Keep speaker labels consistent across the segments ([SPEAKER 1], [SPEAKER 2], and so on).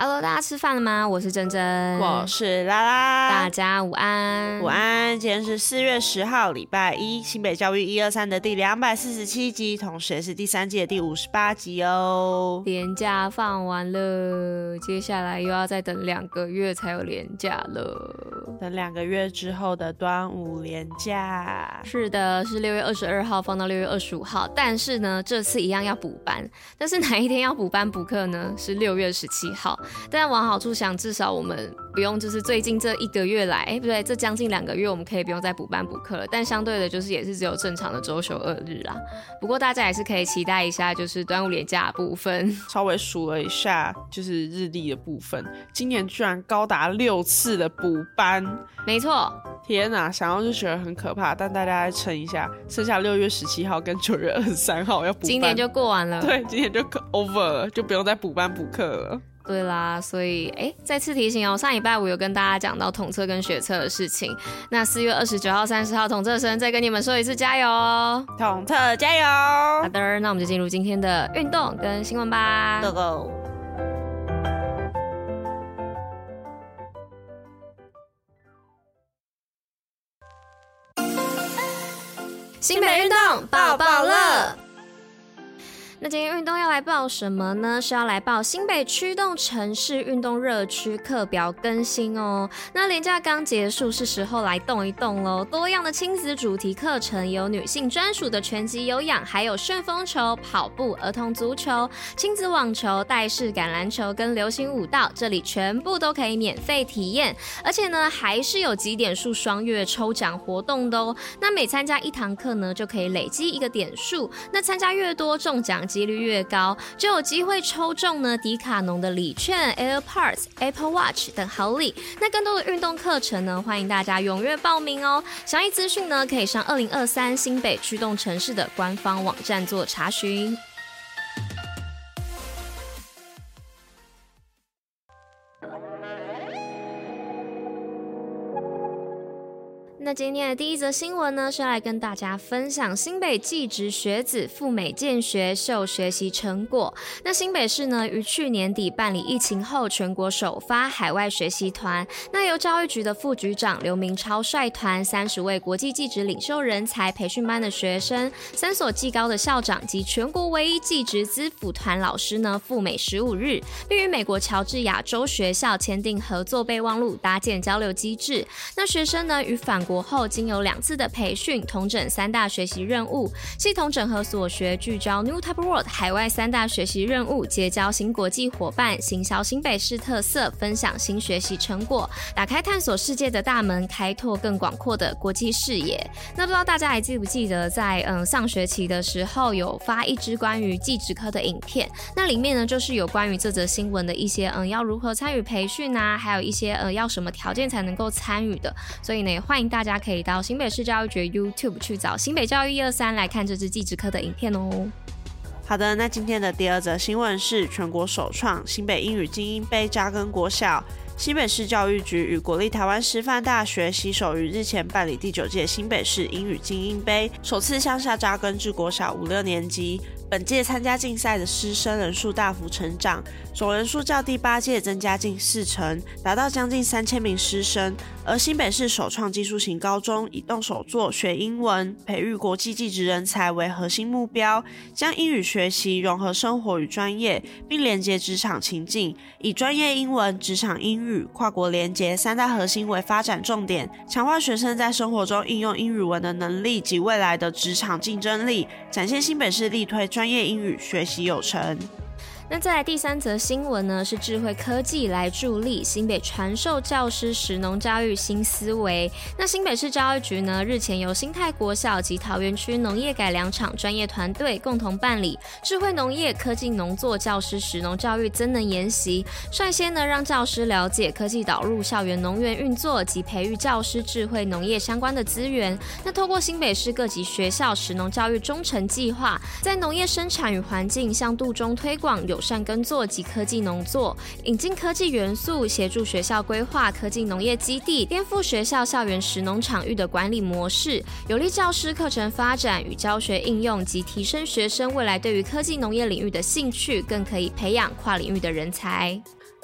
[SPEAKER 1] Hello，大家吃饭了吗？我是珍珍，
[SPEAKER 2] 我是拉拉，
[SPEAKER 1] 大家午安，
[SPEAKER 2] 午安。今天是四月十号，礼拜一，新北教育一二三的第两百四十七集，同时也是第三季的第五十八集哦。
[SPEAKER 1] 年假放完了，接下来又要再等两个月才有年假了。
[SPEAKER 2] 等两个月之后的端午连假，
[SPEAKER 1] 是的，是六月二十二号放到六月二十五号，但是呢，这次一样要补班，但是哪一天要补班补课呢？是六月十七号。但往好处想，至少我们不用就是最近这一个月来，哎、欸，不对，这将近两个月，我们可以不用再补班补课了。但相对的，就是也是只有正常的周休二日啦。不过大家还是可以期待一下，就是端午连假的部分。
[SPEAKER 2] 稍微数了一下，就是日历的部分，今年居然高达六次的补班。
[SPEAKER 1] 没错，
[SPEAKER 2] 天哪，想要就觉得很可怕。但大家来撑一下，剩下六月十七号跟九月二十三号要补班，
[SPEAKER 1] 今年就过完了。
[SPEAKER 2] 对，今年就 over 了，就不用再补班补课了。
[SPEAKER 1] 对啦，所以哎，再次提醒哦，上礼拜五有跟大家讲到统测跟学测的事情。那四月二十九号、三十号统测生再跟你们说一次加油哦！
[SPEAKER 2] 统测加油！
[SPEAKER 1] 好的，那我们就进入今天的运动跟新闻吧。
[SPEAKER 2] Go go！
[SPEAKER 1] 新北运动抱抱乐。那今天运动要来报什么呢？是要来报新北驱动城市运动热区课表更新哦。那连假刚结束，是时候来动一动喽。多样的亲子主题课程，有女性专属的拳击有氧，还有旋风球、跑步、儿童足球、亲子网球、带式橄榄球跟流行舞蹈，这里全部都可以免费体验。而且呢，还是有几点数双月抽奖活动的哦。那每参加一堂课呢，就可以累积一个点数。那参加越多，中奖几率越高，就有机会抽中呢迪卡侬的礼券、AirPods、Apple Watch 等好礼。那更多的运动课程呢，欢迎大家踊跃报名哦。详细资讯呢，可以上二零二三新北驱动城市的官方网站做查询。那今天的第一则新闻呢，是要来跟大家分享新北技职学子赴美见学秀学习成果。那新北市呢，于去年底办理疫情后全国首发海外学习团，那由教育局的副局长刘明超率团，三十位国际技职领袖人才培训班的学生，三所技高的校长及全国唯一技职资辅团老师呢，赴美十五日，并与美国乔治亚州学校签订合作备忘录，搭建交流机制。那学生呢，与返国。后经由两次的培训，统整三大学习任务，系统整合所学，聚焦 New Type World 海外三大学习任务，结交新国际伙伴，行销新北市特色，分享新学习成果，打开探索世界的大门，开拓更广阔的国际视野。那不知道大家还记不记得在，嗯上学期的时候有发一支关于技职科的影片？那里面呢就是有关于这则新闻的一些嗯要如何参与培训啊，还有一些呃要什么条件才能够参与的。所以呢，也欢迎大家。大家可以到新北市教育局 YouTube 去找新北教育一二三来看这支技职科的影片哦。
[SPEAKER 2] 好的，那今天的第二则新闻是全国首创新北英语精英杯扎根国小。新北市教育局与国立台湾师范大学携手于日前办理第九届新北市英语精英杯，首次向下扎根至国小五六年级。本届参加竞赛的师生人数大幅成长，总人数较第八届增加近四成，达到将近三千名师生。而新北市首创技术型高中，以动手做学英文、培育国际技职人才为核心目标，将英语学习融合生活与专业，并连接职场情境，以专业英文、职场英语、跨国连结三大核心为发展重点，强化学生在生活中应用英语文的能力及未来的职场竞争力，展现新北市力推专业英语学习有成。
[SPEAKER 1] 那再来第三则新闻呢，是智慧科技来助力新北传授教师食农教育新思维。那新北市教育局呢，日前由新泰国小及桃园区农业改良场专业团队共同办理智慧农业科技农作教师食农教育增能研习，率先呢让教师了解科技导入校园农园运作及培育教师智慧农业相关的资源。那透过新北市各级学校食农教育忠诚计划，在农业生产与环境向度中推广有。友善耕作及科技农作，引进科技元素，协助学校规划科技农业基地，颠覆学校校园食农场域的管理模式，有利教师课程发展与教学应用及提升学生未来对于科技农业领域的兴趣，更可以培养跨领域的人才。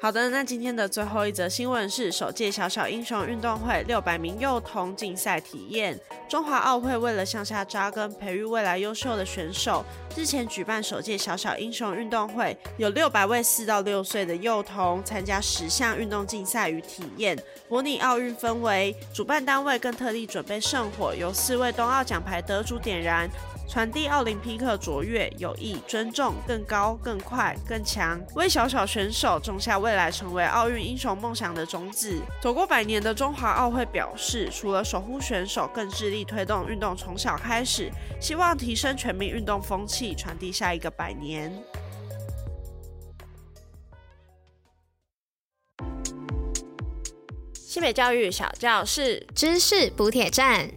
[SPEAKER 2] 好的，那今天的最后一则新闻是首届小小英雄运动会六百名幼童竞赛体验。中华奥会为了向下扎根，培育未来优秀的选手，日前举办首届小小英雄运动会，有六百位四到六岁的幼童参加十项运动竞赛与体验，模拟奥运氛围。主办单位更特地准备圣火，由四位冬奥奖牌得主点燃。传递奥林匹克卓越、友谊、尊重、更高、更快、更强，为小小选手种下未来成为奥运英雄梦想的种子。走过百年的中华奥会表示，除了守护选手，更致力推动运动从小开始，希望提升全民运动风气，传递下一个百年。西北教育小教室，
[SPEAKER 1] 知识补铁站。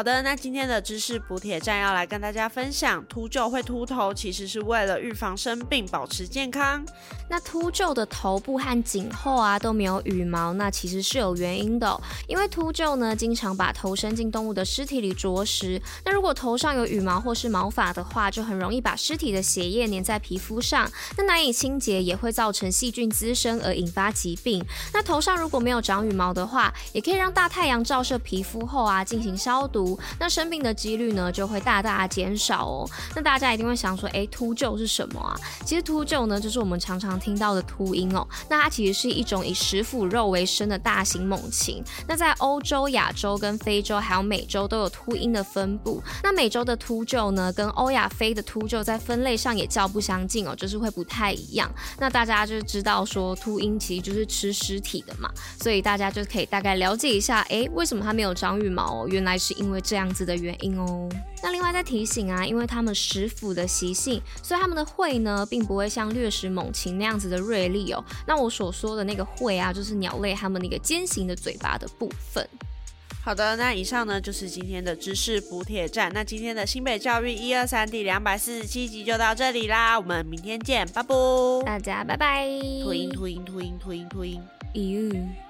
[SPEAKER 2] 好的，那今天的知识补铁站要来跟大家分享，秃鹫会秃头，其实是为了预防生病，保持健康。
[SPEAKER 1] 那秃鹫的头部和颈后啊都没有羽毛，那其实是有原因的，因为秃鹫呢经常把头伸进动物的尸体里啄食，那如果头上有羽毛或是毛发的话，就很容易把尸体的血液粘在皮肤上，那难以清洁，也会造成细菌滋生而引发疾病。那头上如果没有长羽毛的话，也可以让大太阳照射皮肤后啊进行消毒。那生病的几率呢就会大大减少哦。那大家一定会想说，哎，秃鹫是什么啊？其实秃鹫呢，就是我们常常听到的秃鹰哦。那它其实是一种以食腐肉为生的大型猛禽。那在欧洲、亚洲跟非洲还有美洲都有秃鹰的分布。那美洲的秃鹫呢，跟欧亚非的秃鹫在分类上也较不相近哦，就是会不太一样。那大家就知道说，秃鹰其实就是吃尸体的嘛，所以大家就可以大概了解一下，哎，为什么它没有长羽毛哦？原来是因因为这样子的原因哦。那另外再提醒啊，因为他们食腐的习性，所以他们的喙呢，并不会像掠食猛禽那样子的锐利哦。那我所说的那个喙啊，就是鸟类它们那个尖形的嘴巴的部分。
[SPEAKER 2] 好的，那以上呢就是今天的知识补铁站。那今天的新北教育一二三第两百四十七集就到这里啦，我们明天见，拜拜。
[SPEAKER 1] 大家拜拜。
[SPEAKER 2] 秃鹰秃鹰秃鹰秃鹰秃鹰。
[SPEAKER 1] 咦。